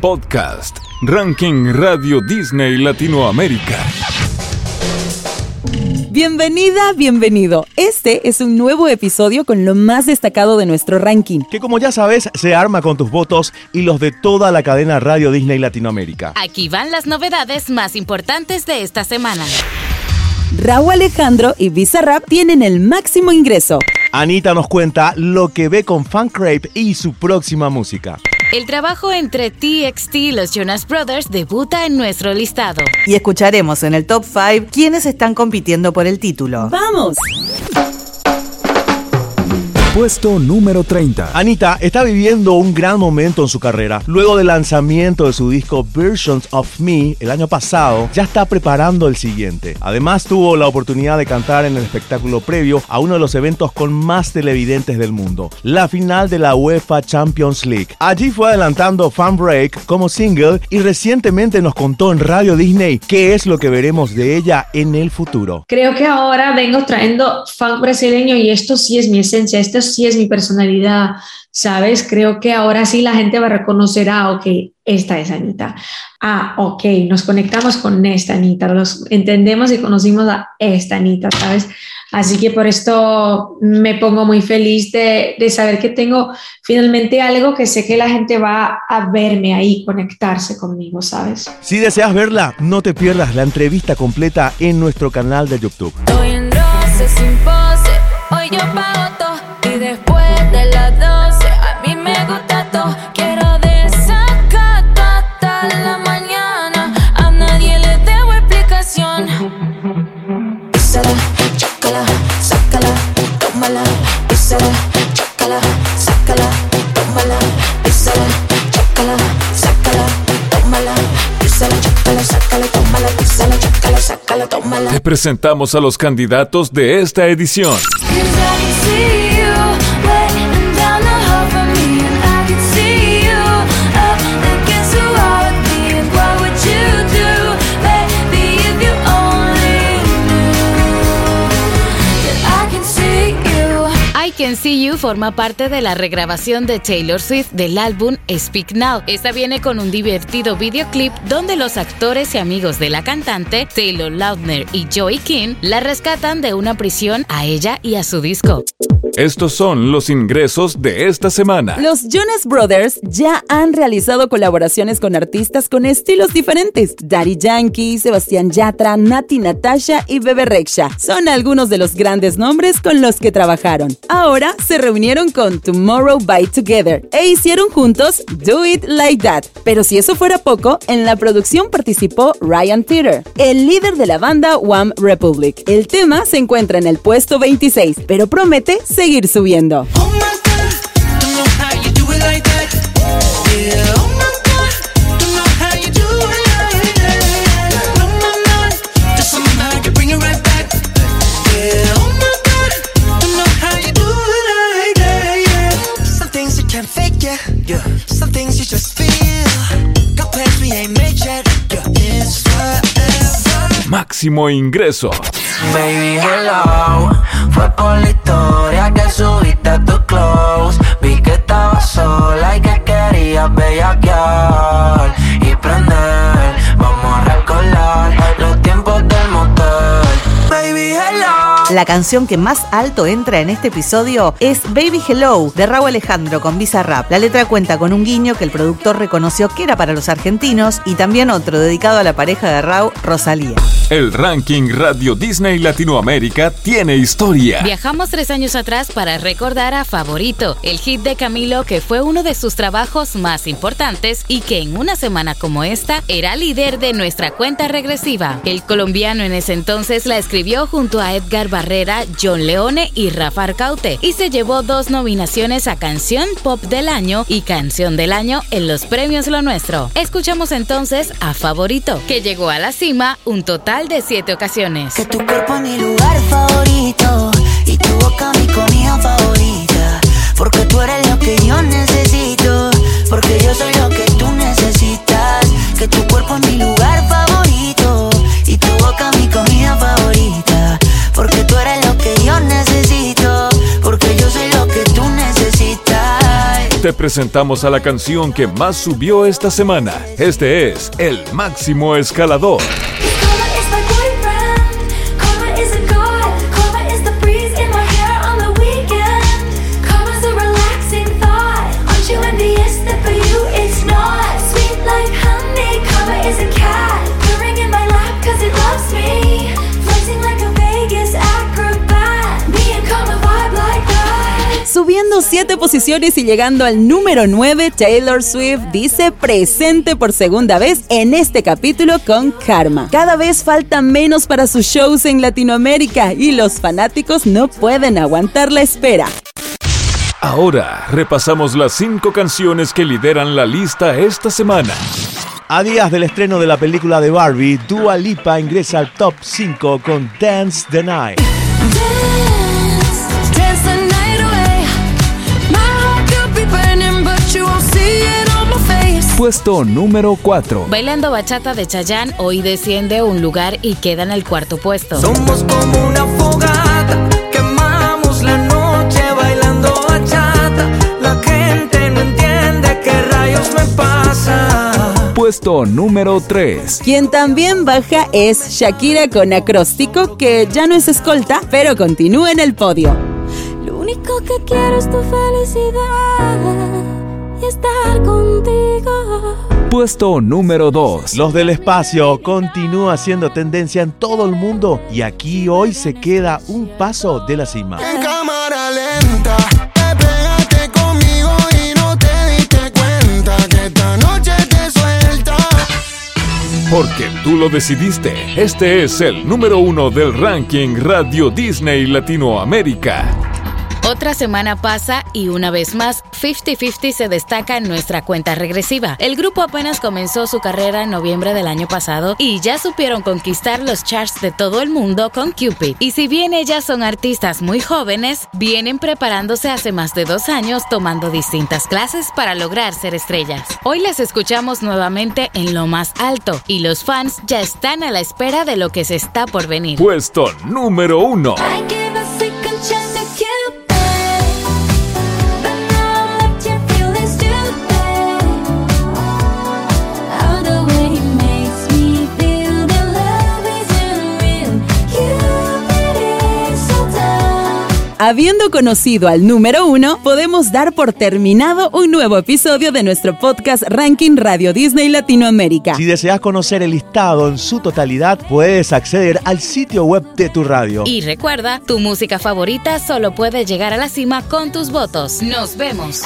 Podcast, Ranking Radio Disney Latinoamérica. Bienvenida, bienvenido. Este es un nuevo episodio con lo más destacado de nuestro ranking. Que como ya sabes, se arma con tus votos y los de toda la cadena Radio Disney Latinoamérica. Aquí van las novedades más importantes de esta semana. Raúl Alejandro y Bizarrap tienen el máximo ingreso. Anita nos cuenta lo que ve con Fan Crape y su próxima música. El trabajo entre TXT y los Jonas Brothers debuta en nuestro listado. Y escucharemos en el top 5 quiénes están compitiendo por el título. ¡Vamos! Puesto número 30. Anita está viviendo un gran momento en su carrera. Luego del lanzamiento de su disco Versions of Me el año pasado, ya está preparando el siguiente. Además, tuvo la oportunidad de cantar en el espectáculo previo a uno de los eventos con más televidentes del mundo, la final de la UEFA Champions League. Allí fue adelantando Fan Break como single y recientemente nos contó en Radio Disney qué es lo que veremos de ella en el futuro. Creo que ahora vengo trayendo funk brasileño y esto sí es mi esencia, esto sí es mi personalidad, ¿sabes? Creo que ahora sí la gente va a reconocer, ah, ok, esta es Anita. Ah, ok, nos conectamos con esta Anita, los entendemos y conocimos a esta Anita, ¿sabes? Así que por esto me pongo muy feliz de, de, saber que tengo finalmente algo que sé que la gente va a verme ahí, conectarse conmigo, ¿sabes? Si deseas verla, no te pierdas la entrevista completa en nuestro canal de YouTube. Estoy en roce, sin pose, hoy yo pago todo y después de las 12 a mí me gusta todo. Quiero desacato hasta la mañana, a nadie le debo explicación. Písala, chácala, sácala, tómala. Písala, chácala, sácala, tómala. Písala, chácala, sácala, tómala. Písala, chácala, sácala, tómala. Písala, chácala, sácala, tómala. Te presentamos a los candidatos de esta edición. Can See You forma parte de la regrabación de Taylor Swift del álbum Speak Now. Esta viene con un divertido videoclip donde los actores y amigos de la cantante, Taylor Lautner y Joey King, la rescatan de una prisión a ella y a su disco. Estos son los ingresos de esta semana. Los Jonas Brothers ya han realizado colaboraciones con artistas con estilos diferentes. Daddy Yankee, Sebastián Yatra, Nati Natasha y Bebe Rexha son algunos de los grandes nombres con los que trabajaron. Ahora se reunieron con Tomorrow by Together e hicieron juntos Do It Like That. Pero si eso fuera poco, en la producción participó Ryan Tedder, el líder de la banda One Republic. El tema se encuentra en el puesto 26, pero promete seguir subiendo. It's forever. Máximo ingreso. Baby, hello. Fue por la historia que subiste a tu close. Vi que sola y que bellaquear y prender. Vamos a los tiempos del. Baby, hello. La canción que más alto entra en este episodio es Baby Hello de Raúl Alejandro con Bizarrap. La letra cuenta con un guiño que el productor reconoció que era para los argentinos y también otro dedicado a la pareja de Raúl, Rosalía. El ranking Radio Disney Latinoamérica tiene historia. Viajamos tres años atrás para recordar a Favorito, el hit de Camilo que fue uno de sus trabajos más importantes y que en una semana como esta era líder de nuestra cuenta regresiva. El colombiano en ese entonces la escribió junto a Edgar Barrera, John Leone y Rafa Arcaute y se llevó dos nominaciones a Canción Pop del Año y Canción del Año en los premios Lo Nuestro. Escuchamos entonces a Favorito, que llegó a la cima un total de siete ocasiones. Que tu cuerpo es mi lugar favorito y tu boca mi comida favorita. Porque tú eres lo que yo necesito. Porque yo soy lo que tú necesitas. Que tu cuerpo es mi lugar favorito y tu boca mi comida favorita. Porque tú eres lo que yo necesito. Porque yo soy lo que tú necesitas. Te presentamos a la canción que más subió esta semana. Este es El Máximo Escalador. Posiciones y llegando al número 9, Taylor Swift dice presente por segunda vez en este capítulo con Karma. Cada vez falta menos para sus shows en Latinoamérica y los fanáticos no pueden aguantar la espera. Ahora repasamos las cinco canciones que lideran la lista esta semana. A días del estreno de la película de Barbie, Dua Lipa ingresa al top 5 con Dance the Night. Dance, Puesto número 4. Bailando bachata de Chayanne hoy desciende un lugar y queda en el cuarto puesto. Somos como una fogata, quemamos la noche bailando bachata. La gente no entiende qué rayos me pasa. Puesto número 3. Quien también baja es Shakira con acróstico, que ya no es escolta, pero continúa en el podio. Lo único que quiero es tu felicidad estar contigo. Puesto número 2. Los del espacio continúa siendo tendencia en todo el mundo y aquí hoy se queda un paso de la cima. En cámara lenta, te pegaste conmigo y no te diste cuenta que esta noche te suelta. Porque tú lo decidiste. Este es el número uno del ranking Radio Disney Latinoamérica. Otra semana pasa y una vez más, 50-50 se destaca en nuestra cuenta regresiva. El grupo apenas comenzó su carrera en noviembre del año pasado y ya supieron conquistar los charts de todo el mundo con Cupid. Y si bien ellas son artistas muy jóvenes, vienen preparándose hace más de dos años tomando distintas clases para lograr ser estrellas. Hoy las escuchamos nuevamente en lo más alto y los fans ya están a la espera de lo que se está por venir. Puesto número uno. Habiendo conocido al número uno, podemos dar por terminado un nuevo episodio de nuestro podcast Ranking Radio Disney Latinoamérica. Si deseas conocer el listado en su totalidad, puedes acceder al sitio web de tu radio. Y recuerda, tu música favorita solo puede llegar a la cima con tus votos. Nos vemos.